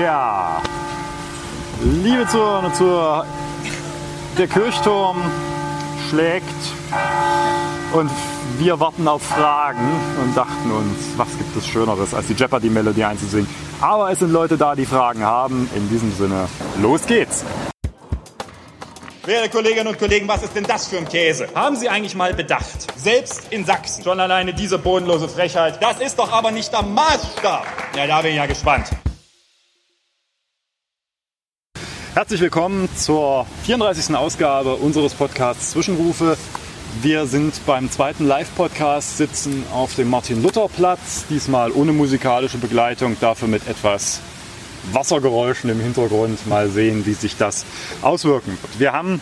Ja, liebe Zuhörer und Zuhörer, der Kirchturm schlägt und wir warten auf Fragen und dachten uns, was gibt es Schöneres, als die Jeopardy-Melodie einzusingen. Aber es sind Leute da, die Fragen haben. In diesem Sinne, los geht's! Werte Kolleginnen und Kollegen, was ist denn das für ein Käse? Haben Sie eigentlich mal bedacht? Selbst in Sachsen. Schon alleine diese bodenlose Frechheit. Das ist doch aber nicht der Maßstab. Ja, da bin ich ja gespannt. Herzlich willkommen zur 34. Ausgabe unseres Podcasts Zwischenrufe. Wir sind beim zweiten Live-Podcast, sitzen auf dem Martin-Luther-Platz, diesmal ohne musikalische Begleitung, dafür mit etwas Wassergeräuschen im Hintergrund. Mal sehen, wie sich das auswirken wird. Wir haben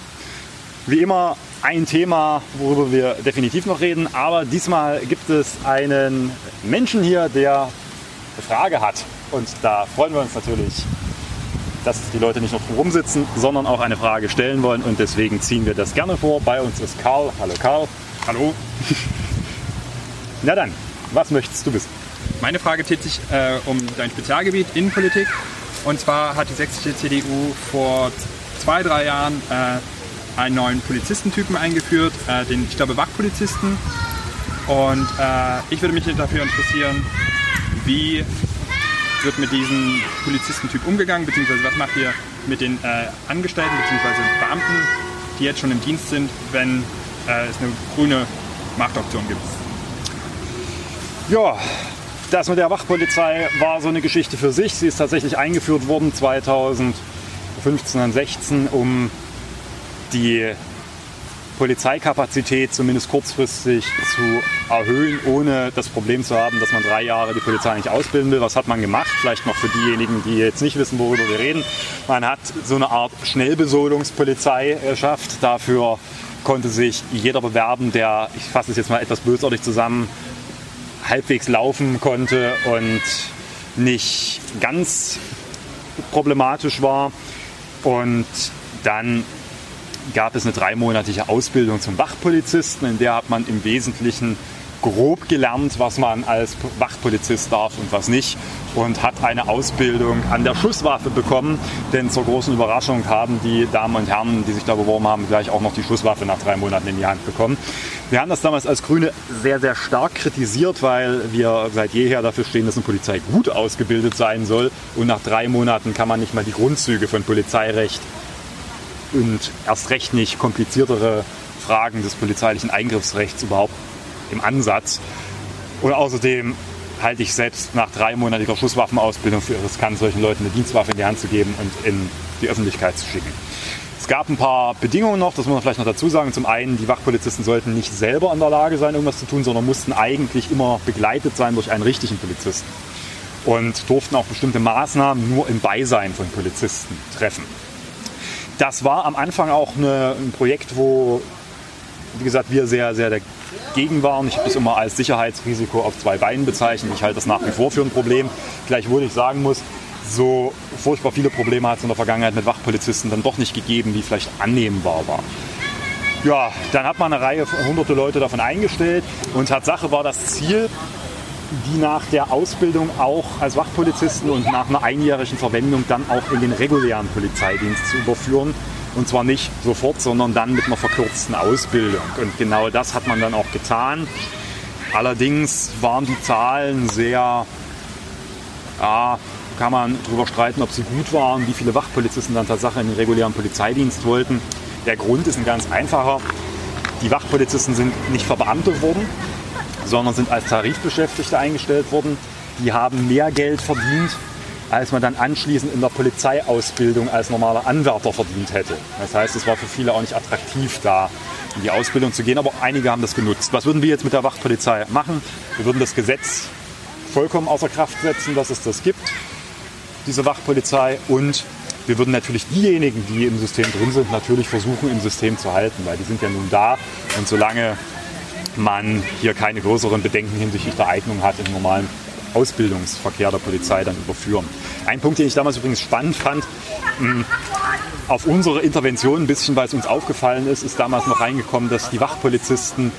wie immer ein Thema, worüber wir definitiv noch reden, aber diesmal gibt es einen Menschen hier, der eine Frage hat. Und da freuen wir uns natürlich dass die Leute nicht noch rumsitzen, sondern auch eine Frage stellen wollen. Und deswegen ziehen wir das gerne vor. Bei uns ist Karl. Hallo Karl. Hallo. Na dann, was möchtest du wissen? Meine Frage dreht sich äh, um dein Spezialgebiet Innenpolitik. Und zwar hat die sächsische CDU vor zwei, drei Jahren äh, einen neuen Polizistentypen eingeführt, äh, den, ich glaube, Wachpolizisten. Und äh, ich würde mich dafür interessieren, wie wird mit diesem Polizistentyp umgegangen, beziehungsweise was macht ihr mit den äh, Angestellten beziehungsweise Beamten, die jetzt schon im Dienst sind, wenn äh, es eine grüne Machtoption gibt? Ja, das mit der Wachpolizei war so eine Geschichte für sich. Sie ist tatsächlich eingeführt worden 2015 und 16, um die Polizeikapazität zumindest kurzfristig zu erhöhen, ohne das Problem zu haben, dass man drei Jahre die Polizei nicht ausbilden will. Was hat man gemacht? Vielleicht noch für diejenigen, die jetzt nicht wissen, worüber wir reden. Man hat so eine Art Schnellbesoldungspolizei geschafft. Dafür konnte sich jeder bewerben, der, ich fasse es jetzt mal etwas bösartig zusammen, halbwegs laufen konnte und nicht ganz problematisch war. Und dann gab es eine dreimonatige Ausbildung zum Wachpolizisten, in der hat man im Wesentlichen grob gelernt, was man als Wachpolizist darf und was nicht und hat eine Ausbildung an der Schusswaffe bekommen, denn zur großen Überraschung haben die Damen und Herren, die sich da beworben haben, gleich auch noch die Schusswaffe nach drei Monaten in die Hand bekommen. Wir haben das damals als Grüne sehr, sehr stark kritisiert, weil wir seit jeher dafür stehen, dass eine Polizei gut ausgebildet sein soll und nach drei Monaten kann man nicht mal die Grundzüge von Polizeirecht und erst recht nicht kompliziertere Fragen des polizeilichen Eingriffsrechts überhaupt im Ansatz. Und außerdem halte ich selbst nach dreimonatiger Schusswaffenausbildung für riskant, solchen Leuten eine Dienstwaffe in die Hand zu geben und in die Öffentlichkeit zu schicken. Es gab ein paar Bedingungen noch, das muss man vielleicht noch dazu sagen. Zum einen, die Wachpolizisten sollten nicht selber in der Lage sein, irgendwas zu tun, sondern mussten eigentlich immer begleitet sein durch einen richtigen Polizisten und durften auch bestimmte Maßnahmen nur im Beisein von Polizisten treffen. Das war am Anfang auch eine, ein Projekt, wo, wie gesagt, wir sehr, sehr dagegen waren. Ich habe das immer als Sicherheitsrisiko auf zwei Beinen bezeichnet. Ich halte das nach wie vor für ein Problem. Gleichwohl ich sagen muss, so furchtbar viele Probleme hat es in der Vergangenheit mit Wachpolizisten dann doch nicht gegeben, wie vielleicht annehmbar war. Ja, dann hat man eine Reihe von hunderte Leute davon eingestellt und Tatsache war das Ziel, die nach der Ausbildung auch als Wachpolizisten und nach einer einjährigen Verwendung dann auch in den regulären Polizeidienst zu überführen. Und zwar nicht sofort, sondern dann mit einer verkürzten Ausbildung. Und genau das hat man dann auch getan. Allerdings waren die Zahlen sehr, ja, kann man darüber streiten, ob sie gut waren, wie viele Wachpolizisten dann tatsächlich in den regulären Polizeidienst wollten. Der Grund ist ein ganz einfacher. Die Wachpolizisten sind nicht verbeamtet worden, sondern sind als Tarifbeschäftigte eingestellt worden. Die haben mehr Geld verdient, als man dann anschließend in der Polizeiausbildung als normaler Anwärter verdient hätte. Das heißt, es war für viele auch nicht attraktiv, da in die Ausbildung zu gehen, aber einige haben das genutzt. Was würden wir jetzt mit der Wachpolizei machen? Wir würden das Gesetz vollkommen außer Kraft setzen, dass es das gibt, diese Wachpolizei, und wir würden natürlich diejenigen, die im System drin sind, natürlich versuchen, im System zu halten, weil die sind ja nun da und solange man hier keine größeren Bedenken hinsichtlich der Eignung hat im normalen Ausbildungsverkehr der Polizei dann überführen. Ein Punkt, den ich damals übrigens spannend fand, mh, auf unsere Intervention ein bisschen, weil es uns aufgefallen ist, ist damals noch reingekommen, dass die Wachpolizisten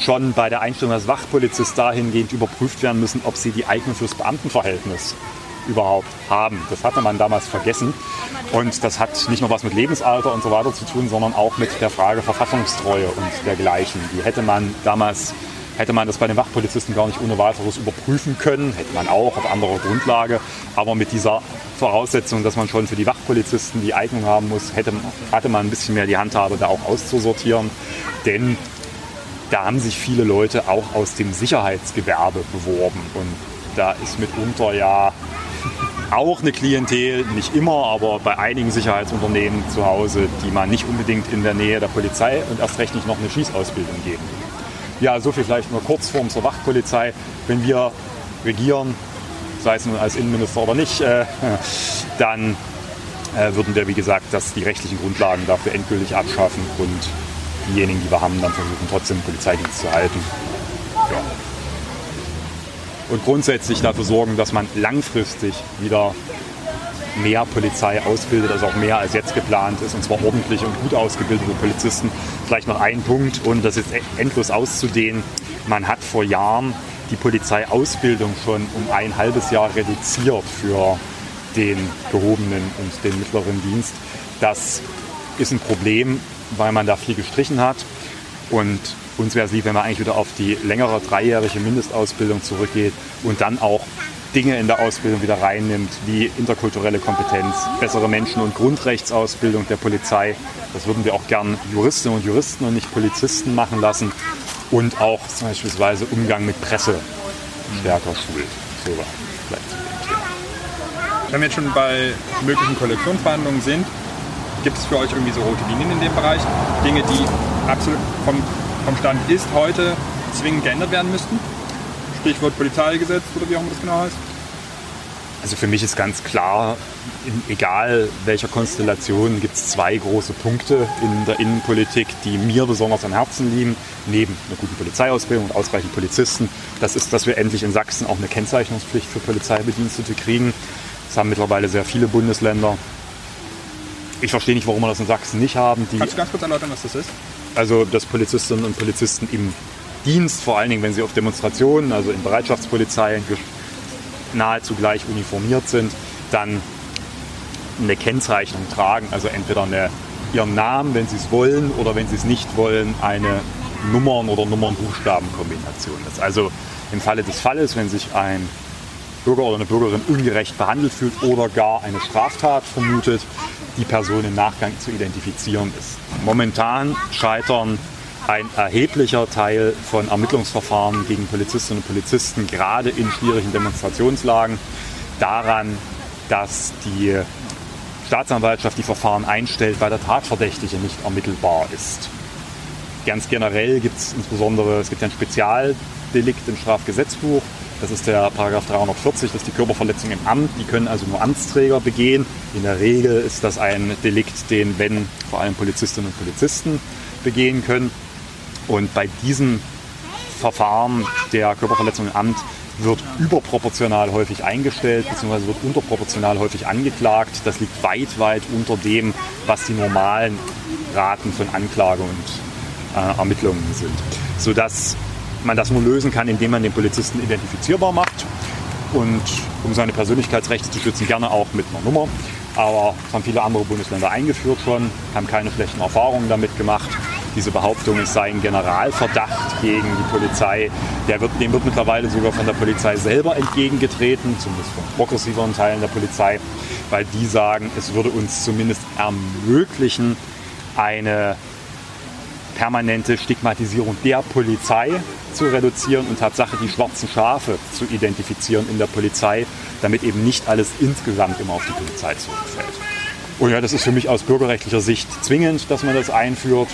schon bei der Einstellung als Wachpolizist dahingehend überprüft werden müssen, ob sie die Eignung fürs Beamtenverhältnis überhaupt haben. Das hatte man damals vergessen. Und das hat nicht nur was mit Lebensalter und so weiter zu tun, sondern auch mit der Frage Verfassungstreue und dergleichen. Die hätte man damals, hätte man das bei den Wachpolizisten gar nicht ohne weiteres überprüfen können, hätte man auch auf anderer Grundlage. Aber mit dieser Voraussetzung, dass man schon für die Wachpolizisten die Eignung haben muss, hätte, hatte man ein bisschen mehr die Handhabe, da auch auszusortieren. Denn da haben sich viele Leute auch aus dem Sicherheitsgewerbe beworben. Und da ist mitunter ja auch eine Klientel, nicht immer, aber bei einigen Sicherheitsunternehmen zu Hause, die man nicht unbedingt in der Nähe der Polizei und erst recht nicht noch eine Schießausbildung geben. Ja, so viel vielleicht nur Kurzform zur Wachpolizei. Wenn wir regieren, sei es nun als Innenminister oder nicht, äh, dann äh, würden wir, wie gesagt, das, die rechtlichen Grundlagen dafür endgültig abschaffen und diejenigen, die wir haben, dann versuchen trotzdem Polizeidienst zu halten. Ja. Und grundsätzlich dafür sorgen, dass man langfristig wieder mehr Polizei ausbildet, also auch mehr als jetzt geplant ist, und zwar ordentlich und gut ausgebildete Polizisten. Vielleicht noch ein Punkt, ohne das jetzt endlos auszudehnen. Man hat vor Jahren die Polizeiausbildung schon um ein halbes Jahr reduziert für den gehobenen und den mittleren Dienst. Das ist ein Problem, weil man da viel gestrichen hat. Und uns wäre es lieb, wenn man eigentlich wieder auf die längere dreijährige Mindestausbildung zurückgeht und dann auch Dinge in der Ausbildung wieder reinnimmt, wie interkulturelle Kompetenz, bessere Menschen- und Grundrechtsausbildung der Polizei. Das würden wir auch gern Juristinnen und Juristen und nicht Polizisten machen lassen. Und auch beispielsweise Umgang mit Presse stärker schult. So vielleicht dem Thema. Wenn wir jetzt schon bei möglichen Koalitionsverhandlungen sind, gibt es für euch irgendwie so rote Linien in dem Bereich? Dinge, die absolut vom, vom Stand ist heute zwingend geändert werden müssten? Stichwort Polizeigesetz oder wie auch immer das genau heißt? Also für mich ist ganz klar, in, egal welcher Konstellation, gibt es zwei große Punkte in der Innenpolitik, die mir besonders am Herzen liegen, neben einer guten Polizeiausbildung und ausreichend Polizisten. Das ist, dass wir endlich in Sachsen auch eine Kennzeichnungspflicht für Polizeibedienstete kriegen. Das haben mittlerweile sehr viele Bundesländer. Ich verstehe nicht, warum wir das in Sachsen nicht haben. Kannst du ganz kurz erläutern, was das ist? Also, dass Polizistinnen und Polizisten im Dienst, vor allen Dingen, wenn sie auf Demonstrationen, also in Bereitschaftspolizeien nahezu gleich uniformiert sind, dann eine Kennzeichnung tragen, also entweder eine, ihren Namen, wenn sie es wollen, oder wenn sie es nicht wollen, eine Nummern- oder Nummern-Buchstaben-Kombination ist. Also im Falle des Falles, wenn sich ein Bürger oder eine Bürgerin ungerecht behandelt fühlt oder gar eine Straftat vermutet, die Person im Nachgang zu identifizieren ist. Momentan scheitern ein erheblicher Teil von Ermittlungsverfahren gegen Polizistinnen und Polizisten, gerade in schwierigen Demonstrationslagen, daran, dass die Staatsanwaltschaft die Verfahren einstellt, weil der Tatverdächtige nicht ermittelbar ist. Ganz generell gibt es insbesondere, es gibt ein Spezialdelikt im Strafgesetzbuch, das ist der Paragraph 340, das ist die Körperverletzung im Amt. Die können also nur Amtsträger begehen. In der Regel ist das ein Delikt, den, wenn vor allem Polizistinnen und Polizisten begehen können. Und bei diesem Verfahren der Körperverletzung im Amt wird überproportional häufig eingestellt bzw. wird unterproportional häufig angeklagt. Das liegt weit, weit unter dem, was die normalen Raten von Anklage und äh, Ermittlungen sind. Sodass man das nur lösen kann, indem man den Polizisten identifizierbar macht und um seine Persönlichkeitsrechte zu schützen, gerne auch mit einer Nummer. Aber das haben viele andere Bundesländer eingeführt schon, haben keine schlechten Erfahrungen damit gemacht. Diese Behauptung, es sei ein Generalverdacht gegen die Polizei, der wird, dem wird mittlerweile sogar von der Polizei selber entgegengetreten, zumindest von progressiveren Teilen der Polizei, weil die sagen, es würde uns zumindest ermöglichen, eine permanente Stigmatisierung der Polizei zu reduzieren und Tatsache die schwarzen Schafe zu identifizieren in der Polizei, damit eben nicht alles insgesamt immer auf die Polizei zurückfällt. Und ja, das ist für mich aus bürgerrechtlicher Sicht zwingend, dass man das einführt.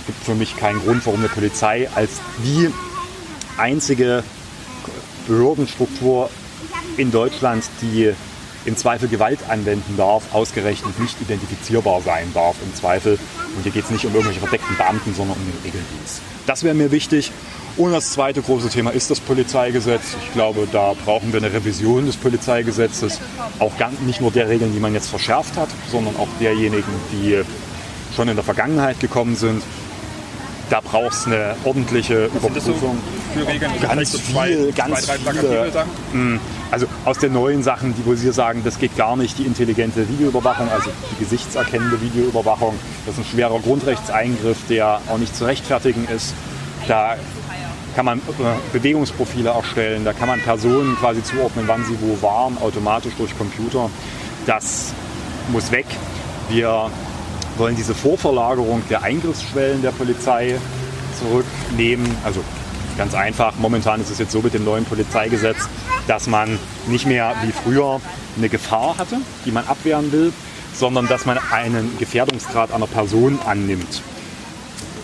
Es gibt für mich keinen Grund, warum eine Polizei als die einzige Behördenstruktur in Deutschland, die im Zweifel Gewalt anwenden darf, ausgerechnet nicht identifizierbar sein darf im Zweifel. Und hier geht es nicht um irgendwelche verdeckten Beamten, sondern um den Regeldienst. Das wäre mir wichtig. Und das zweite große Thema ist das Polizeigesetz. Ich glaube, da brauchen wir eine Revision des Polizeigesetzes. Auch nicht nur der Regeln, die man jetzt verschärft hat, sondern auch derjenigen, die schon in der Vergangenheit gekommen sind. Da braucht es eine ordentliche Was Überprüfung. So für Regeln? Ganz viel, ganz zwei, viele. Also aus den neuen Sachen, die wo Sie sagen, das geht gar nicht, die intelligente Videoüberwachung, also die gesichtserkennende Videoüberwachung, das ist ein schwerer Grundrechtseingriff, der auch nicht zu rechtfertigen ist. Da kann man äh, Bewegungsprofile erstellen, da kann man Personen quasi zuordnen, wann sie wo waren, automatisch durch Computer. Das muss weg. Wir wollen diese Vorverlagerung der Eingriffsschwellen der Polizei zurücknehmen. Also ganz einfach, momentan ist es jetzt so mit dem neuen Polizeigesetz, dass man nicht mehr wie früher eine Gefahr hatte, die man abwehren will, sondern dass man einen Gefährdungsgrad einer Person annimmt.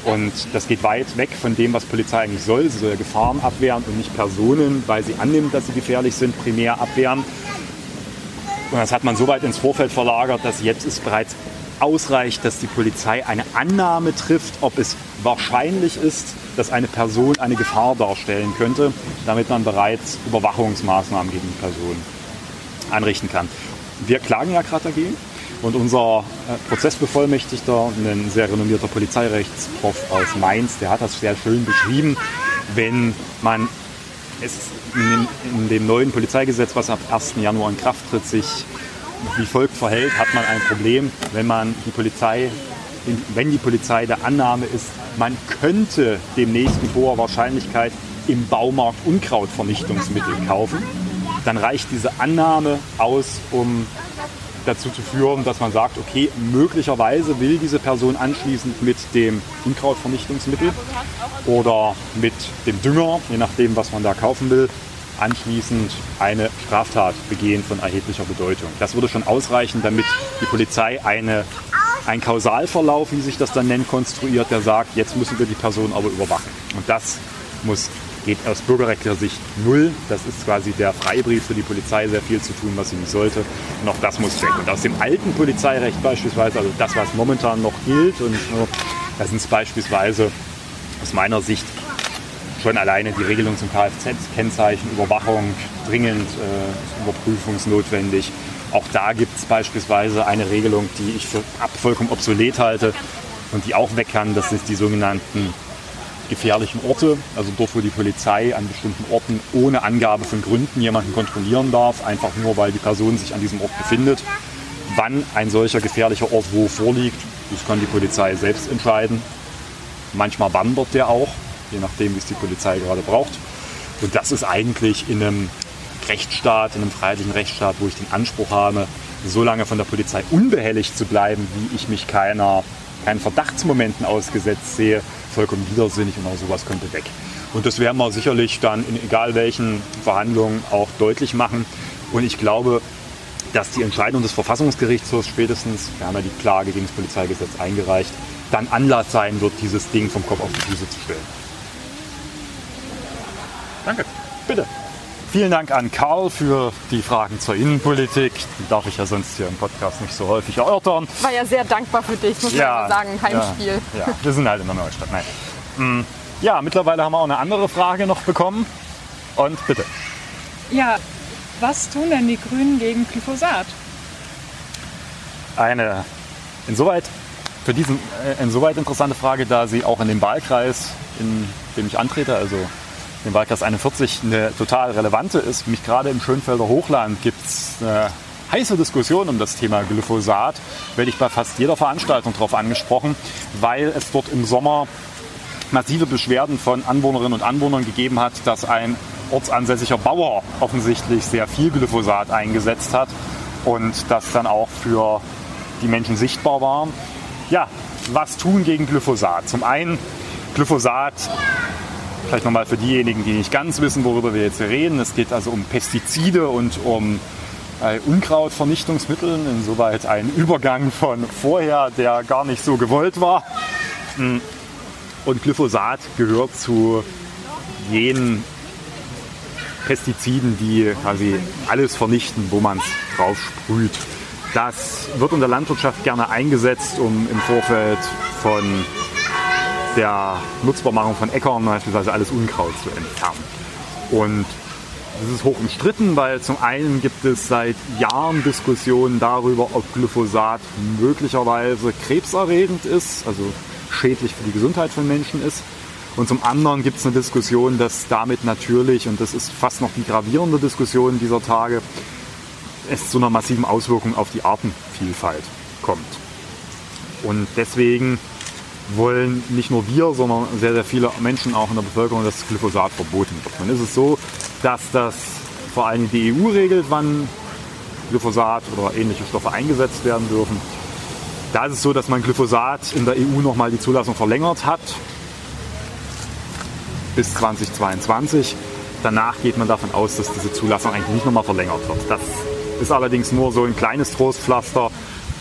Und das geht weit weg von dem, was Polizei eigentlich soll. Sie soll ja Gefahren abwehren und nicht Personen, weil sie annimmt, dass sie gefährlich sind, primär abwehren. Und das hat man so weit ins Vorfeld verlagert, dass jetzt es bereits ausreicht, dass die Polizei eine Annahme trifft, ob es wahrscheinlich ist, dass eine Person eine Gefahr darstellen könnte, damit man bereits Überwachungsmaßnahmen gegen die Person anrichten kann. Wir klagen ja gerade dagegen und unser äh, Prozessbevollmächtigter, ein sehr renommierter Polizeirechtsprof aus Mainz, der hat das sehr schön beschrieben, wenn man es in dem neuen Polizeigesetz, was ab 1. Januar in Kraft tritt, sich wie folgt verhält, hat man ein Problem, wenn man die Polizei, wenn die Polizei der Annahme ist, man könnte demnächst mit hoher Wahrscheinlichkeit im Baumarkt Unkrautvernichtungsmittel kaufen, dann reicht diese Annahme aus, um dazu zu führen, dass man sagt, okay, möglicherweise will diese Person anschließend mit dem Unkrautvernichtungsmittel oder mit dem Dünger, je nachdem, was man da kaufen will, anschließend eine Straftat begehen von erheblicher Bedeutung. Das würde schon ausreichen, damit die Polizei eine, einen Kausalverlauf, wie sich das dann nennt, konstruiert, der sagt, jetzt müssen wir die Person aber überwachen. Und das muss, geht aus bürgerrechtlicher Sicht null. Das ist quasi der Freibrief für die Polizei, sehr viel zu tun, was sie nicht sollte. Und auch das muss weg. Und aus dem alten Polizeirecht beispielsweise, also das, was momentan noch gilt, und da sind es beispielsweise aus meiner Sicht schon alleine die Regelung zum Kfz, Kennzeichen, Überwachung, dringend äh, überprüfungsnotwendig. Auch da gibt es beispielsweise eine Regelung, die ich für vollkommen obsolet halte und die auch weg kann. Das sind die sogenannten gefährlichen Orte, also dort, wo die Polizei an bestimmten Orten ohne Angabe von Gründen jemanden kontrollieren darf, einfach nur, weil die Person sich an diesem Ort befindet. Wann ein solcher gefährlicher Ort wo vorliegt, das kann die Polizei selbst entscheiden. Manchmal wandert der auch je nachdem, wie es die Polizei gerade braucht. Und das ist eigentlich in einem Rechtsstaat, in einem freiheitlichen Rechtsstaat, wo ich den Anspruch habe, so lange von der Polizei unbehelligt zu bleiben, wie ich mich keiner, keinen Verdachtsmomenten ausgesetzt sehe, vollkommen widersinnig und auch sowas könnte weg. Und das werden wir sicherlich dann in egal welchen Verhandlungen auch deutlich machen. Und ich glaube, dass die Entscheidung des Verfassungsgerichtshofs spätestens, wir haben ja die Klage gegen das Polizeigesetz eingereicht, dann Anlass sein wird, dieses Ding vom Kopf auf die Füße zu stellen. Danke. Bitte. Vielen Dank an Karl für die Fragen zur Innenpolitik. Die darf ich ja sonst hier im Podcast nicht so häufig erörtern. War ja sehr dankbar für dich, muss ja, man sagen. Heimspiel. Ja, ja, wir sind halt in der Neustadt. Nein. Mm, ja, mittlerweile haben wir auch eine andere Frage noch bekommen. Und bitte. Ja, was tun denn die Grünen gegen Glyphosat? Eine insoweit für diesen äh, insoweit interessante Frage, da sie auch in dem Wahlkreis, in dem ich antrete, also im Wahlkreis 41 eine total relevante ist. Mich gerade im Schönfelder Hochland gibt es eine heiße Diskussion um das Thema Glyphosat. Werde ich bei fast jeder Veranstaltung darauf angesprochen, weil es dort im Sommer massive Beschwerden von Anwohnerinnen und Anwohnern gegeben hat, dass ein ortsansässiger Bauer offensichtlich sehr viel Glyphosat eingesetzt hat und das dann auch für die Menschen sichtbar war. Ja, was tun gegen Glyphosat? Zum einen, Glyphosat Vielleicht nochmal für diejenigen, die nicht ganz wissen, worüber wir jetzt reden. Es geht also um Pestizide und um äh, Unkrautvernichtungsmittel. Insoweit ein Übergang von vorher, der gar nicht so gewollt war. Hm. Und Glyphosat gehört zu jenen Pestiziden, die quasi alles vernichten, wo man es drauf sprüht. Das wird in der Landwirtschaft gerne eingesetzt, um im Vorfeld von der Nutzbarmachung von Äckern beispielsweise alles Unkraut zu entfernen. Und das ist hoch umstritten, weil zum einen gibt es seit Jahren Diskussionen darüber, ob Glyphosat möglicherweise krebserregend ist, also schädlich für die Gesundheit von Menschen ist. Und zum anderen gibt es eine Diskussion, dass damit natürlich, und das ist fast noch die gravierende Diskussion dieser Tage, es zu einer massiven Auswirkung auf die Artenvielfalt kommt. Und deswegen wollen nicht nur wir, sondern sehr, sehr viele Menschen auch in der Bevölkerung, dass Glyphosat verboten wird. Nun ist es so, dass das vor allem die EU regelt, wann Glyphosat oder ähnliche Stoffe eingesetzt werden dürfen. Da ist es so, dass man Glyphosat in der EU nochmal die Zulassung verlängert hat bis 2022. Danach geht man davon aus, dass diese Zulassung eigentlich nicht nochmal verlängert wird. Das ist allerdings nur so ein kleines Trostpflaster,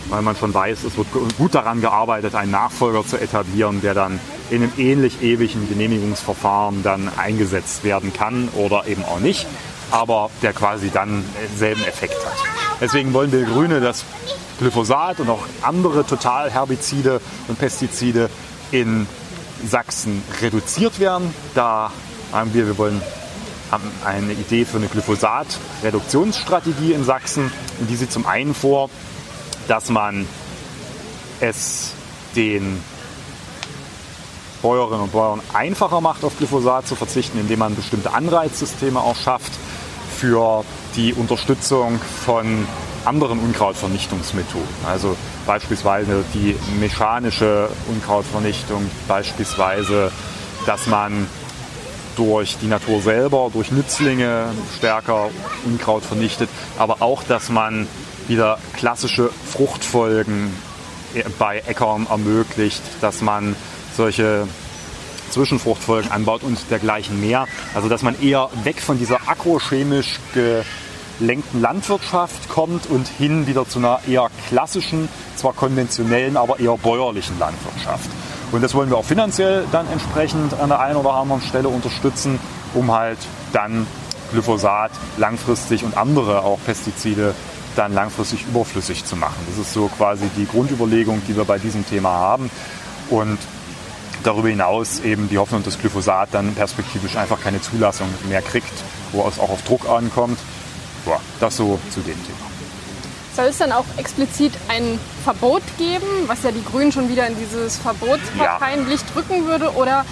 weil man schon weiß, es wird gut daran gearbeitet, einen Nachfolger zu etablieren, der dann in einem ähnlich ewigen Genehmigungsverfahren dann eingesetzt werden kann oder eben auch nicht, aber der quasi dann denselben Effekt hat. Deswegen wollen wir Grüne, dass Glyphosat und auch andere Totalherbizide und Pestizide in Sachsen reduziert werden. Da haben wir, wir wollen haben eine Idee für eine Glyphosat-Reduktionsstrategie in Sachsen. Und die sieht zum einen vor, dass man es den Bäuerinnen und Bauern einfacher macht, auf Glyphosat zu verzichten, indem man bestimmte Anreizsysteme auch schafft für die Unterstützung von anderen Unkrautvernichtungsmethoden. Also beispielsweise die mechanische Unkrautvernichtung, beispielsweise, dass man durch die Natur selber, durch Nützlinge stärker Unkraut vernichtet, aber auch, dass man wieder klassische Fruchtfolgen bei Äckern ermöglicht, dass man solche Zwischenfruchtfolgen anbaut und dergleichen mehr. Also dass man eher weg von dieser agrochemisch gelenkten Landwirtschaft kommt und hin wieder zu einer eher klassischen, zwar konventionellen, aber eher bäuerlichen Landwirtschaft. Und das wollen wir auch finanziell dann entsprechend an der einen oder anderen Stelle unterstützen, um halt dann Glyphosat langfristig und andere auch Pestizide dann langfristig überflüssig zu machen. Das ist so quasi die Grundüberlegung, die wir bei diesem Thema haben. Und darüber hinaus eben die Hoffnung, dass Glyphosat dann perspektivisch einfach keine Zulassung mehr kriegt, wo es auch auf Druck ankommt. Boah, das so zu dem Thema. Soll es dann auch explizit ein Verbot geben, was ja die Grünen schon wieder in dieses Verbotsparteienlicht ja. rücken würde? Oder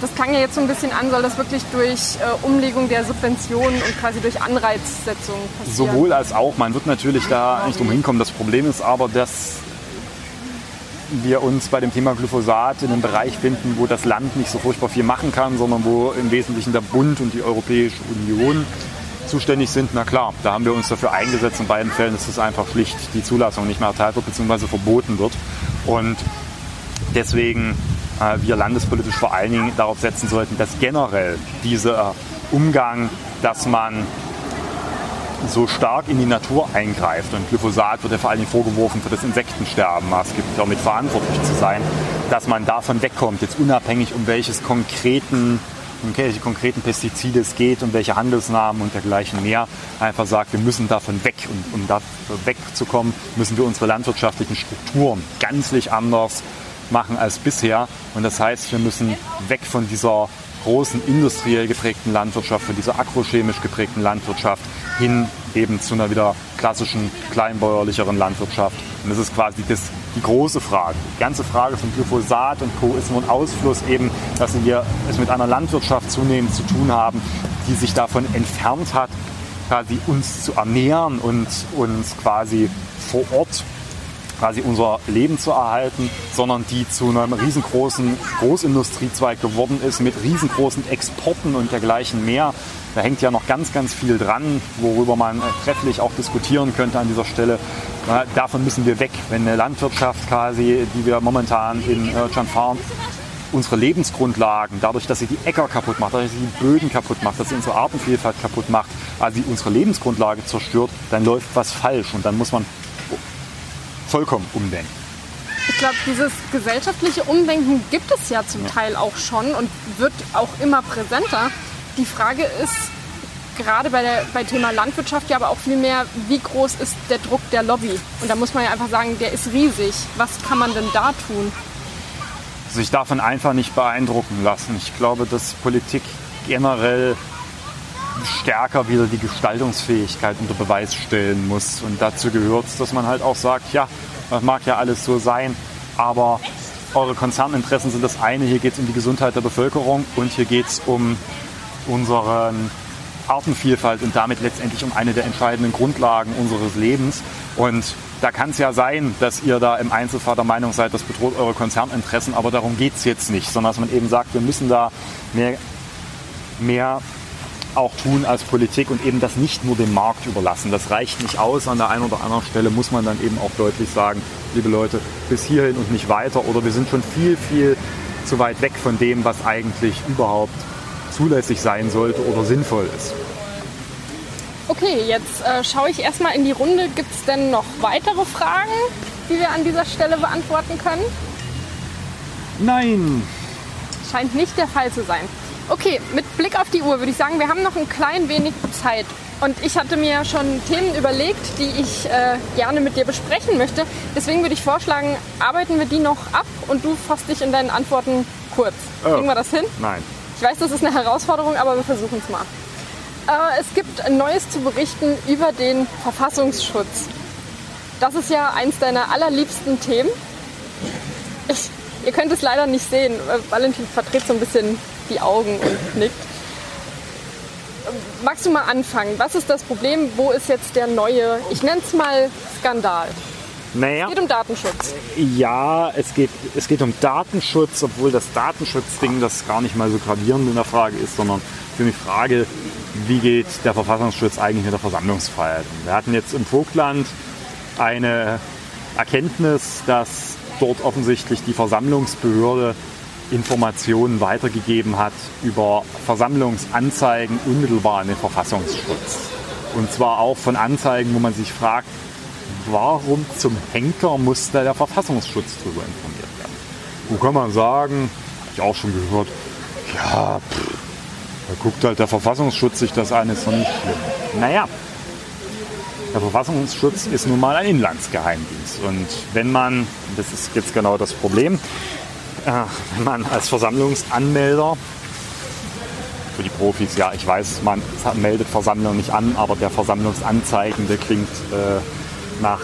das klang ja jetzt so ein bisschen an, soll das wirklich durch äh, Umlegung der Subventionen und quasi durch Anreizsetzung passieren? Sowohl als auch. Man wird natürlich da nicht drum hinkommen. Das Problem ist aber, dass wir uns bei dem Thema Glyphosat in einem Bereich finden, wo das Land nicht so furchtbar viel machen kann, sondern wo im Wesentlichen der Bund und die Europäische Union zuständig sind. Na klar, da haben wir uns dafür eingesetzt in beiden Fällen, dass es einfach schlicht die Zulassung nicht mehr erteilt wird bzw. verboten wird. Und deswegen wir landespolitisch vor allen Dingen darauf setzen sollten, dass generell dieser Umgang, dass man so stark in die Natur eingreift. Und Glyphosat wird ja vor allen Dingen vorgeworfen, für das Insektensterben maßgeblich auch mit verantwortlich zu sein, dass man davon wegkommt, jetzt unabhängig um welches konkreten um welche konkreten Pestizide es geht und welche Handelsnamen und dergleichen mehr, einfach sagt, wir müssen davon weg. Und um da wegzukommen, müssen wir unsere landwirtschaftlichen Strukturen ganzlich anders machen als bisher. Und das heißt, wir müssen weg von dieser großen industriell geprägten Landwirtschaft, von dieser agrochemisch geprägten Landwirtschaft hin eben zu einer wieder klassischen, kleinbäuerlicheren Landwirtschaft. Und das ist quasi das, die große Frage. Die ganze Frage von Glyphosat und Co. ist nur ein Ausfluss eben, dass wir es mit einer Landwirtschaft zunehmend zu tun haben, die sich davon entfernt hat, quasi uns zu ernähren und uns quasi vor Ort quasi unser Leben zu erhalten, sondern die zu einem riesengroßen Großindustriezweig geworden ist mit riesengroßen Exporten und dergleichen mehr. Da hängt ja noch ganz, ganz viel dran, worüber man äh, trefflich auch diskutieren könnte an dieser Stelle. Davon müssen wir weg. Wenn eine Landwirtschaft quasi, die wir momentan in Deutschland fahren, unsere Lebensgrundlagen, dadurch, dass sie die Äcker kaputt macht, dass sie die Böden kaputt macht, dass sie unsere Artenvielfalt kaputt macht, also unsere Lebensgrundlage zerstört, dann läuft was falsch und dann muss man vollkommen umdenken. Ich glaube, dieses gesellschaftliche Umdenken gibt es ja zum ja. Teil auch schon und wird auch immer präsenter. Die Frage ist, gerade bei, der, bei Thema Landwirtschaft ja aber auch viel mehr, wie groß ist der Druck der Lobby? Und da muss man ja einfach sagen, der ist riesig. Was kann man denn da tun? Sich davon einfach nicht beeindrucken lassen. Ich glaube, dass Politik generell stärker wieder die Gestaltungsfähigkeit unter Beweis stellen muss. Und dazu gehört es, dass man halt auch sagt, ja, das mag ja alles so sein, aber eure Konzerninteressen sind das eine, hier geht es um die Gesundheit der Bevölkerung und hier geht es um unseren Artenvielfalt und damit letztendlich um eine der entscheidenden Grundlagen unseres Lebens. Und da kann es ja sein, dass ihr da im Einzelfall der Meinung seid, das bedroht eure Konzerninteressen, aber darum geht es jetzt nicht, sondern dass man eben sagt, wir müssen da mehr, mehr auch tun als Politik und eben das nicht nur dem Markt überlassen. Das reicht nicht aus. An der einen oder anderen Stelle muss man dann eben auch deutlich sagen, liebe Leute, bis hierhin und nicht weiter oder wir sind schon viel, viel zu weit weg von dem, was eigentlich überhaupt zulässig sein sollte oder sinnvoll ist. Okay, jetzt äh, schaue ich erstmal in die Runde. Gibt es denn noch weitere Fragen, die wir an dieser Stelle beantworten können? Nein. Scheint nicht der Fall zu sein. Okay, mit Blick auf die Uhr würde ich sagen, wir haben noch ein klein wenig Zeit. Und ich hatte mir schon Themen überlegt, die ich äh, gerne mit dir besprechen möchte. Deswegen würde ich vorschlagen, arbeiten wir die noch ab und du fasst dich in deinen Antworten kurz. Oh. Kriegen wir das hin? Nein. Ich weiß, das ist eine Herausforderung, aber wir versuchen es mal. Äh, es gibt Neues zu berichten über den Verfassungsschutz. Das ist ja eins deiner allerliebsten Themen. Ich, ihr könnt es leider nicht sehen. Valentin verdreht so ein bisschen die Augen und nickt. Magst du mal anfangen? Was ist das Problem? Wo ist jetzt der neue, ich nenne es mal Skandal? Naja. Es geht um Datenschutz. Ja, es geht, es geht um Datenschutz, obwohl das Datenschutzding das gar nicht mal so gravierend in der Frage ist, sondern für die Frage, wie geht der Verfassungsschutz eigentlich mit der Versammlungsfreiheit? Wir hatten jetzt im Vogtland eine Erkenntnis, dass dort offensichtlich die Versammlungsbehörde Informationen weitergegeben hat über Versammlungsanzeigen unmittelbar an den Verfassungsschutz. Und zwar auch von Anzeigen, wo man sich fragt, warum zum Henker muss da der Verfassungsschutz darüber informiert werden? Wo kann man sagen, habe ich auch schon gehört, ja, pff, da guckt halt der Verfassungsschutz sich das an, ist doch nicht schlimm. Naja, der Verfassungsschutz ist nun mal ein Inlandsgeheimdienst. Und wenn man, das ist jetzt genau das Problem, wenn man als Versammlungsanmelder, für die Profis, ja, ich weiß, man meldet Versammlungen nicht an, aber der Versammlungsanzeigende klingt äh, nach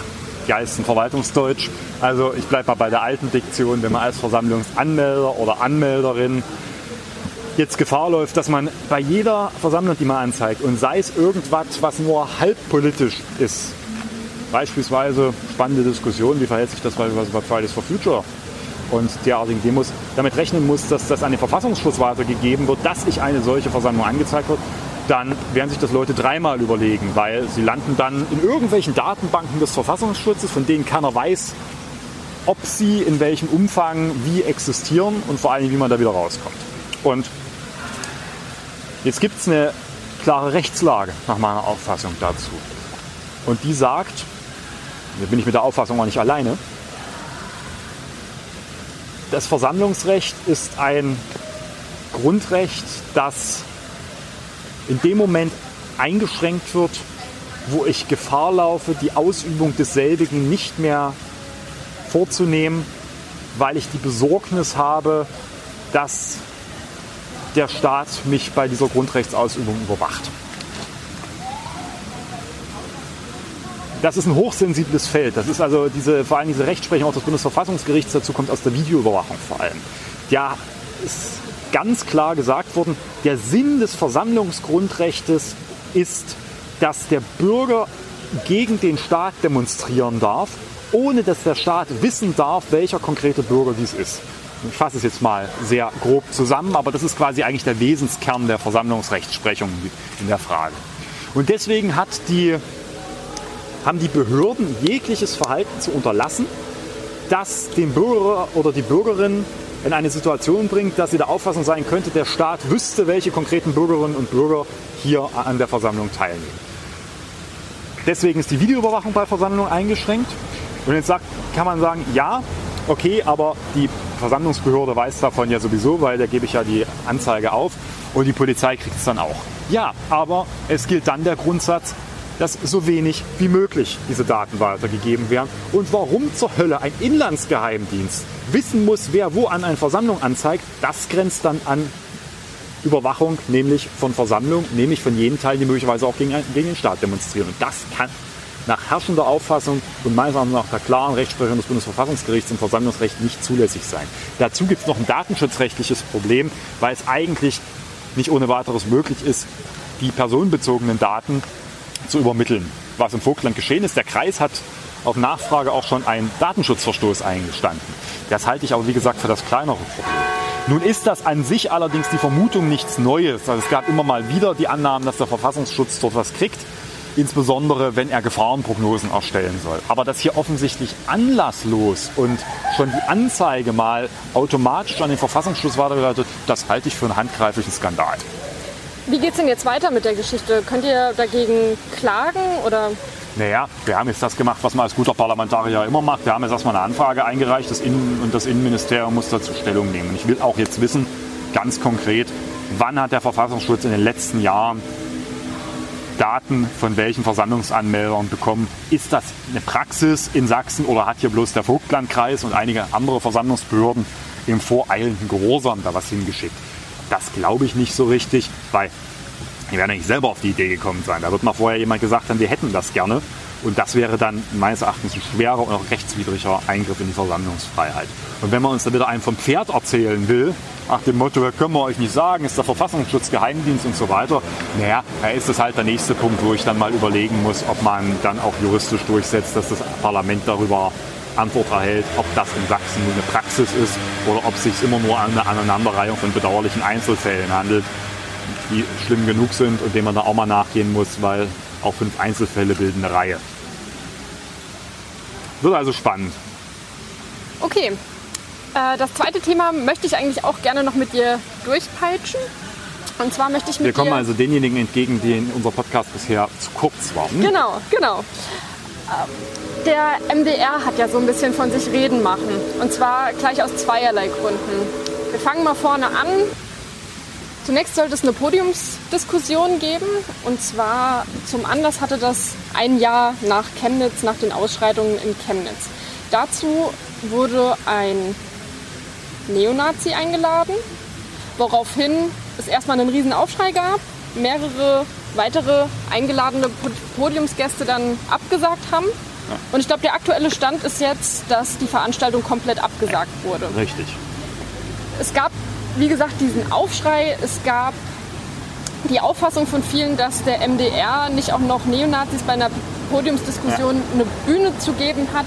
Geistenverwaltungsdeutsch. Also ich bleibe mal bei der alten Diktion, wenn man als Versammlungsanmelder oder Anmelderin jetzt Gefahr läuft, dass man bei jeder Versammlung, die man anzeigt, und sei es irgendwas, was nur halb politisch ist, beispielsweise spannende Diskussion, wie verhält sich das beispielsweise bei Fridays for Future und derartigen Demos damit rechnen muss, dass das an den Verfassungsschutz weitergegeben wird, dass sich eine solche Versammlung angezeigt wird, dann werden sich das Leute dreimal überlegen, weil sie landen dann in irgendwelchen Datenbanken des Verfassungsschutzes, von denen keiner weiß, ob sie in welchem Umfang wie existieren und vor allem, wie man da wieder rauskommt. Und jetzt gibt es eine klare Rechtslage nach meiner Auffassung dazu. Und die sagt, da bin ich mit der Auffassung auch nicht alleine, das Versammlungsrecht ist ein Grundrecht, das in dem Moment eingeschränkt wird, wo ich Gefahr laufe, die Ausübung desselbigen nicht mehr vorzunehmen, weil ich die Besorgnis habe, dass der Staat mich bei dieser Grundrechtsausübung überwacht. Das ist ein hochsensibles Feld. Das ist also diese, vor allem diese Rechtsprechung auch des Bundesverfassungsgerichts, dazu kommt aus der Videoüberwachung vor allem. Ja, ist ganz klar gesagt worden, der Sinn des Versammlungsgrundrechtes ist, dass der Bürger gegen den Staat demonstrieren darf, ohne dass der Staat wissen darf, welcher konkrete Bürger dies ist. Ich fasse es jetzt mal sehr grob zusammen, aber das ist quasi eigentlich der Wesenskern der Versammlungsrechtsprechung in der Frage. Und deswegen hat die haben die Behörden jegliches Verhalten zu unterlassen, das den Bürger oder die Bürgerin in eine Situation bringt, dass sie der Auffassung sein könnte, der Staat wüsste, welche konkreten Bürgerinnen und Bürger hier an der Versammlung teilnehmen. Deswegen ist die Videoüberwachung bei Versammlungen eingeschränkt. Und jetzt sagt, kann man sagen, ja, okay, aber die Versammlungsbehörde weiß davon ja sowieso, weil da gebe ich ja die Anzeige auf und die Polizei kriegt es dann auch. Ja, aber es gilt dann der Grundsatz, dass so wenig wie möglich diese Daten weitergegeben werden. Und warum zur Hölle ein Inlandsgeheimdienst wissen muss, wer wo an eine Versammlung anzeigt, das grenzt dann an Überwachung, nämlich von Versammlungen, nämlich von jenen Teilen, die möglicherweise auch gegen, gegen den Staat demonstrieren. Und das kann nach herrschender Auffassung und meines Erachtens nach der klaren Rechtsprechung des Bundesverfassungsgerichts im Versammlungsrecht nicht zulässig sein. Dazu gibt es noch ein datenschutzrechtliches Problem, weil es eigentlich nicht ohne weiteres möglich ist, die personenbezogenen Daten zu übermitteln. Was im Vogtland geschehen ist, der Kreis hat auf Nachfrage auch schon einen Datenschutzverstoß eingestanden. Das halte ich aber, wie gesagt, für das kleinere Problem. Nun ist das an sich allerdings die Vermutung nichts Neues. Also es gab immer mal wieder die Annahmen, dass der Verfassungsschutz dort was kriegt, insbesondere wenn er Gefahrenprognosen erstellen soll. Aber dass hier offensichtlich anlasslos und schon die Anzeige mal automatisch an den Verfassungsschutz weitergeleitet, das halte ich für einen handgreiflichen Skandal. Wie geht es denn jetzt weiter mit der Geschichte? Könnt ihr dagegen klagen oder naja, wir haben jetzt das gemacht, was man als guter Parlamentarier immer macht. Wir haben jetzt erstmal eine Anfrage eingereicht das Innen und das Innenministerium muss dazu Stellung nehmen. ich will auch jetzt wissen, ganz konkret, wann hat der Verfassungsschutz in den letzten Jahren Daten von welchen Versammlungsanmeldern bekommen? Ist das eine Praxis in Sachsen oder hat hier bloß der Vogtlandkreis und einige andere Versammlungsbehörden im voreilenden Gehorsam da was hingeschickt? Das glaube ich nicht so richtig, weil die werden nicht selber auf die Idee gekommen sein. Da wird mal vorher jemand gesagt haben, wir hätten das gerne. Und das wäre dann meines Erachtens ein schwerer und auch rechtswidriger Eingriff in die Versammlungsfreiheit. Und wenn man uns da wieder einen vom Pferd erzählen will, nach dem Motto, können wir euch nicht sagen, ist der Verfassungsschutz, Geheimdienst und so weiter, naja, da ist das halt der nächste Punkt, wo ich dann mal überlegen muss, ob man dann auch juristisch durchsetzt, dass das Parlament darüber Antwort erhält, ob das in Sachsen nur eine Praxis ist oder ob es sich immer nur an eine Aneinanderreihung von bedauerlichen Einzelfällen handelt die schlimm genug sind und denen man da auch mal nachgehen muss, weil auch fünf Einzelfälle bilden eine Reihe. Wird also spannend. Okay. Äh, das zweite Thema möchte ich eigentlich auch gerne noch mit dir durchpeitschen. Und zwar möchte ich mit Wir kommen also denjenigen entgegen, die in unser Podcast bisher zu kurz waren. Genau, genau. Der MDR hat ja so ein bisschen von sich reden machen. Und zwar gleich aus zweierlei Gründen. Wir fangen mal vorne an. Zunächst sollte es eine Podiumsdiskussion geben. Und zwar zum Anlass hatte das ein Jahr nach Chemnitz, nach den Ausschreitungen in Chemnitz. Dazu wurde ein Neonazi eingeladen, woraufhin es erstmal einen riesen Aufschrei gab, mehrere weitere eingeladene Podiumsgäste dann abgesagt haben. Und ich glaube, der aktuelle Stand ist jetzt, dass die Veranstaltung komplett abgesagt wurde. Richtig. Es gab wie gesagt, diesen Aufschrei. Es gab die Auffassung von vielen, dass der MDR nicht auch noch Neonazis bei einer Podiumsdiskussion ja. eine Bühne zu geben hat.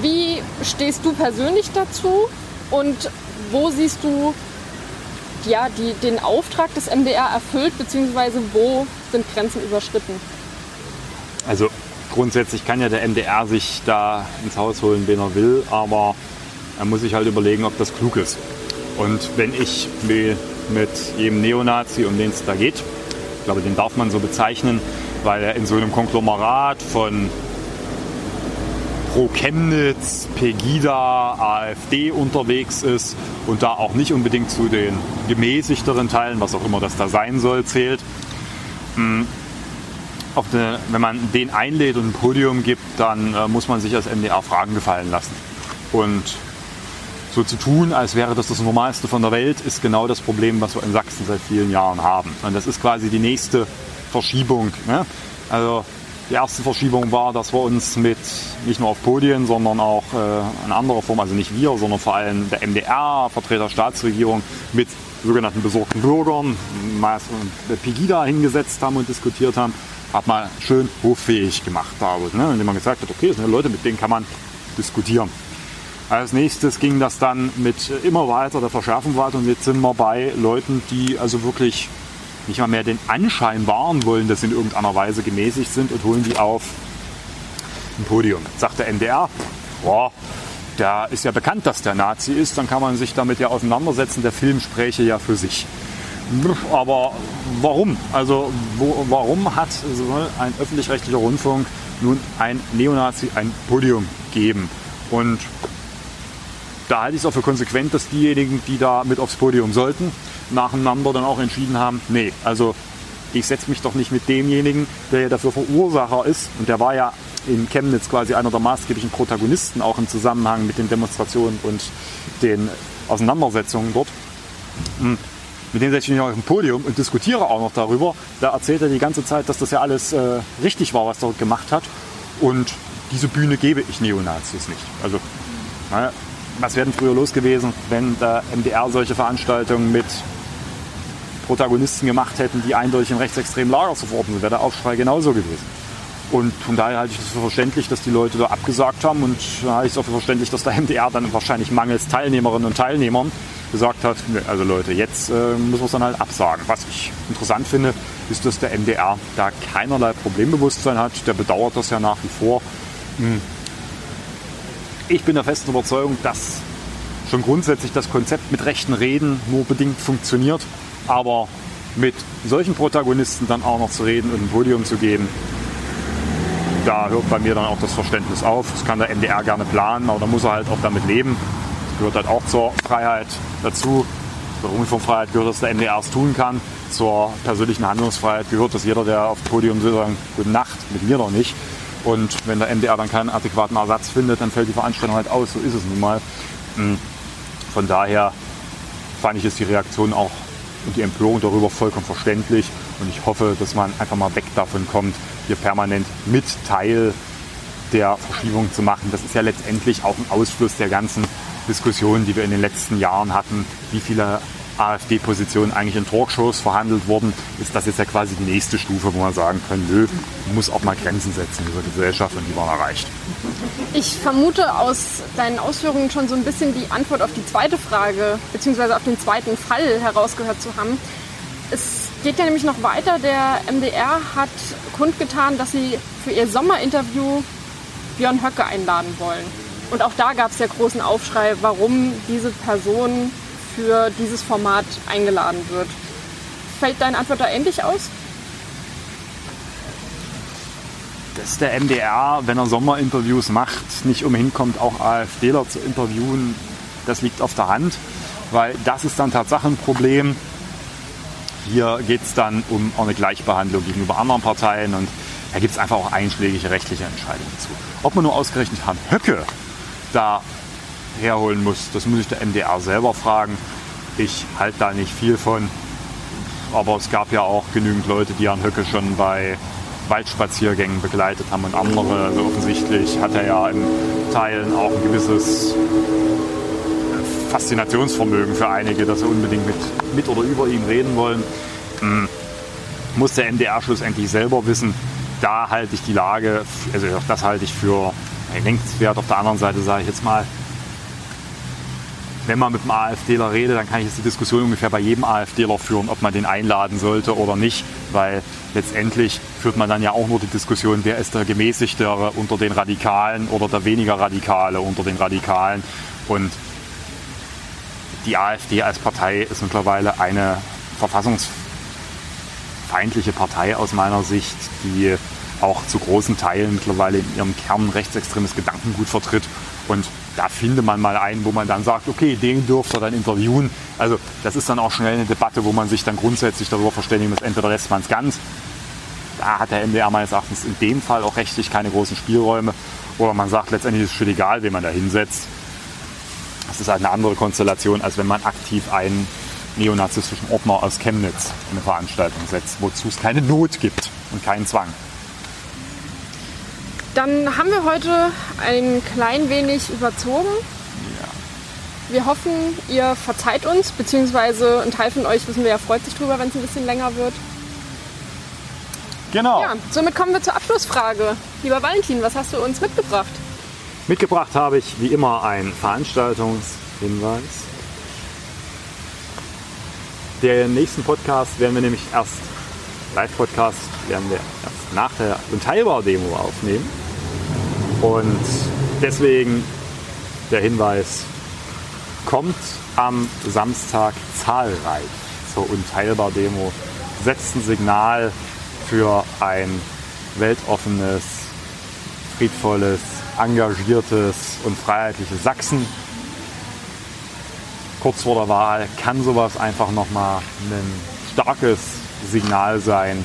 Wie stehst du persönlich dazu und wo siehst du ja, die, den Auftrag des MDR erfüllt, beziehungsweise wo sind Grenzen überschritten? Also grundsätzlich kann ja der MDR sich da ins Haus holen, wen er will, aber er muss sich halt überlegen, ob das klug ist. Und wenn ich mit jedem Neonazi, um den es da geht, ich glaube, den darf man so bezeichnen, weil er in so einem Konglomerat von pro Chemnitz, Pegida, AfD unterwegs ist und da auch nicht unbedingt zu den gemäßigteren Teilen, was auch immer das da sein soll, zählt. Eine, wenn man den einlädt und ein Podium gibt, dann äh, muss man sich als MDR Fragen gefallen lassen. Und so zu tun, als wäre das das Normalste von der Welt, ist genau das Problem, was wir in Sachsen seit vielen Jahren haben. Und das ist quasi die nächste Verschiebung. Ne? Also die erste Verschiebung war, dass wir uns mit nicht nur auf Podien, sondern auch äh, in anderer Form, also nicht wir, sondern vor allem der MDR, Vertreter Staatsregierung, mit sogenannten besorgten Bürgern, meist Pegida hingesetzt haben und diskutiert haben, hat mal schön hoffähig gemacht damit, ne? indem man gesagt hat, okay, das sind ja Leute, mit denen kann man diskutieren. Als nächstes ging das dann mit immer weiter der Verschärfung weiter und jetzt sind wir bei Leuten, die also wirklich nicht mal mehr den Anschein wahren wollen, dass sie in irgendeiner Weise gemäßigt sind und holen die auf ein Podium. Sagt der NDR, boah, da ist ja bekannt, dass der Nazi ist, dann kann man sich damit ja auseinandersetzen, der Film spräche ja für sich. Aber warum? Also wo, warum hat ein öffentlich-rechtlicher Rundfunk nun ein Neonazi ein Podium geben? Und da halte ich es auch für konsequent, dass diejenigen, die da mit aufs Podium sollten, nacheinander dann auch entschieden haben, nee, also ich setze mich doch nicht mit demjenigen, der ja dafür Verursacher ist. Und der war ja in Chemnitz quasi einer der maßgeblichen Protagonisten, auch im Zusammenhang mit den Demonstrationen und den Auseinandersetzungen dort. Mit dem setze ich mich auf dem Podium und diskutiere auch noch darüber. Da erzählt er die ganze Zeit, dass das ja alles äh, richtig war, was er gemacht hat. Und diese Bühne gebe ich Neonazis nicht. Also, naja, was wäre denn früher los gewesen, wenn der MDR solche Veranstaltungen mit Protagonisten gemacht hätten, die eindeutig im rechtsextremen Lager zu verorten sind, wäre der Aufschrei genauso gewesen. Und von daher halte ich es für verständlich, dass die Leute da abgesagt haben und halte ich es auch für verständlich, dass der MDR dann wahrscheinlich mangels Teilnehmerinnen und Teilnehmern gesagt hat, also Leute, jetzt äh, müssen wir es dann halt absagen. Was ich interessant finde, ist, dass der MDR da keinerlei Problembewusstsein hat. Der bedauert das ja nach wie vor. Hm. Ich bin der festen Überzeugung, dass schon grundsätzlich das Konzept mit rechten Reden nur bedingt funktioniert. Aber mit solchen Protagonisten dann auch noch zu reden und ein Podium zu geben, da hört bei mir dann auch das Verständnis auf. Das kann der MDR gerne planen, aber da muss er halt auch damit leben. Gehört halt auch zur Freiheit dazu. Zur Rundfunkfreiheit gehört, dass der MDR es tun kann. Zur persönlichen Handlungsfreiheit gehört, dass jeder, der auf dem Podium sitzt, sagt, gute Nacht, mit mir doch nicht. Und wenn der MDR dann keinen adäquaten Ersatz findet, dann fällt die Veranstaltung halt aus. So ist es nun mal. Hm. Von daher fand ich es die Reaktion auch und die Empörung darüber vollkommen verständlich. Und ich hoffe, dass man einfach mal weg davon kommt, hier permanent mit Teil der Verschiebung zu machen. Das ist ja letztendlich auch ein Ausfluss der ganzen Diskussionen, die wir in den letzten Jahren hatten, wie viele AfD-Positionen eigentlich in Talkshows verhandelt wurden, ist das jetzt ja quasi die nächste Stufe, wo man sagen kann, nö, muss auch mal Grenzen setzen in dieser Gesellschaft und die waren erreicht. Ich vermute aus deinen Ausführungen schon so ein bisschen die Antwort auf die zweite Frage, beziehungsweise auf den zweiten Fall herausgehört zu haben. Es geht ja nämlich noch weiter. Der MDR hat kundgetan, dass sie für ihr Sommerinterview Björn Höcke einladen wollen. Und auch da gab es ja großen Aufschrei, warum diese Person für dieses Format eingeladen wird. Fällt deine Antwort da ähnlich aus? Dass der MDR, wenn er Sommerinterviews macht, nicht umhin kommt, auch AfDler zu interviewen, das liegt auf der Hand, weil das ist dann Tatsache ein Problem. Hier geht es dann um eine Gleichbehandlung gegenüber anderen Parteien und da gibt es einfach auch einschlägige rechtliche Entscheidungen zu. Ob man nur ausgerechnet Herrn Höcke da herholen muss. Das muss ich der MDR selber fragen. Ich halte da nicht viel von. Aber es gab ja auch genügend Leute, die Herrn Höcke schon bei Waldspaziergängen begleitet haben und andere. Also offensichtlich hat er ja in Teilen auch ein gewisses Faszinationsvermögen für einige, dass sie unbedingt mit, mit oder über ihn reden wollen. Hm. Muss der MDR schlussendlich selber wissen. Da halte ich die Lage, also das halte ich für längstwert. Auf der anderen Seite sage ich jetzt mal, wenn man mit einem AfDler redet, dann kann ich jetzt die Diskussion ungefähr bei jedem AfDler führen, ob man den einladen sollte oder nicht, weil letztendlich führt man dann ja auch nur die Diskussion, wer ist der gemäßigtere unter den Radikalen oder der weniger Radikale unter den Radikalen. Und die AfD als Partei ist mittlerweile eine verfassungsfeindliche Partei aus meiner Sicht, die auch zu großen Teilen mittlerweile in ihrem Kern rechtsextremes Gedankengut vertritt. Und da findet man mal einen, wo man dann sagt, okay, den dürft ihr dann interviewen. Also das ist dann auch schnell eine Debatte, wo man sich dann grundsätzlich darüber verständigen muss, entweder lässt man es ganz. Da hat der MDR meines Erachtens in dem Fall auch rechtlich keine großen Spielräume. Oder man sagt, letztendlich ist es schon egal, wen man da hinsetzt. Das ist halt eine andere Konstellation, als wenn man aktiv einen neonazistischen Ordner aus Chemnitz in eine Veranstaltung setzt, wozu es keine Not gibt und keinen Zwang. Dann haben wir heute ein klein wenig überzogen. Ja. Wir hoffen, ihr verzeiht uns, beziehungsweise ein Teil von euch wissen wir ja freut sich drüber, wenn es ein bisschen länger wird. Genau. Ja, somit kommen wir zur Abschlussfrage. Lieber Valentin, was hast du uns mitgebracht? Mitgebracht habe ich wie immer einen Veranstaltungshinweis. Den nächsten Podcast werden wir nämlich erst, Live-Podcast, werden wir erst nach der Unteilbar-Demo aufnehmen. Und deswegen der Hinweis, kommt am Samstag zahlreich zur Unteilbar-Demo, setzt ein Signal für ein weltoffenes, friedvolles, engagiertes und freiheitliches Sachsen. Kurz vor der Wahl kann sowas einfach nochmal ein starkes Signal sein,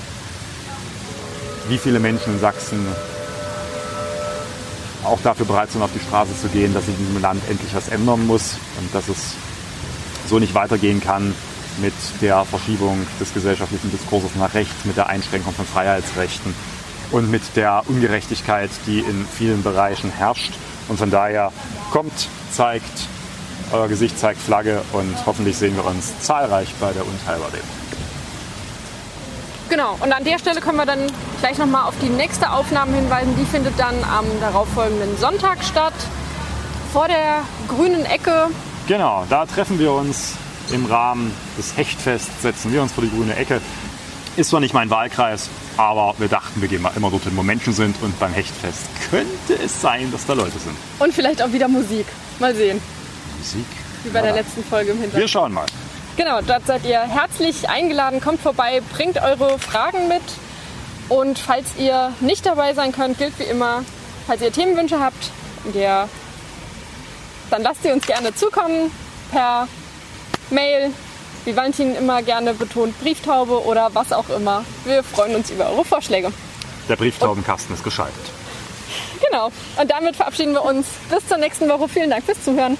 wie viele Menschen in Sachsen auch dafür bereit sind, auf die Straße zu gehen, dass sich in diesem Land endlich was ändern muss und dass es so nicht weitergehen kann mit der Verschiebung des gesellschaftlichen Diskurses nach rechts, mit der Einschränkung von Freiheitsrechten und mit der Ungerechtigkeit, die in vielen Bereichen herrscht. Und von daher kommt, zeigt, euer Gesicht zeigt Flagge und hoffentlich sehen wir uns zahlreich bei der Unteilbar-Demo. Genau, und an der Stelle können wir dann gleich nochmal auf die nächste Aufnahme hinweisen. Die findet dann am darauffolgenden Sonntag statt, vor der grünen Ecke. Genau, da treffen wir uns im Rahmen des Hechtfests, setzen wir uns vor die grüne Ecke. Ist zwar nicht mein Wahlkreis, aber wir dachten, wir gehen mal immer dorthin, wo Menschen sind und beim Hechtfest könnte es sein, dass da Leute sind. Und vielleicht auch wieder Musik. Mal sehen. Musik? Wie bei der letzten Folge im Hintergrund. Wir schauen mal. Genau, dort seid ihr herzlich eingeladen. Kommt vorbei, bringt eure Fragen mit. Und falls ihr nicht dabei sein könnt, gilt wie immer, falls ihr Themenwünsche habt, der, dann lasst sie uns gerne zukommen per Mail, wie Valentin immer gerne betont, Brieftaube oder was auch immer. Wir freuen uns über eure Vorschläge. Der Brieftaubenkasten ist geschaltet. Genau. Und damit verabschieden wir uns. Bis zur nächsten Woche. Vielen Dank fürs Zuhören.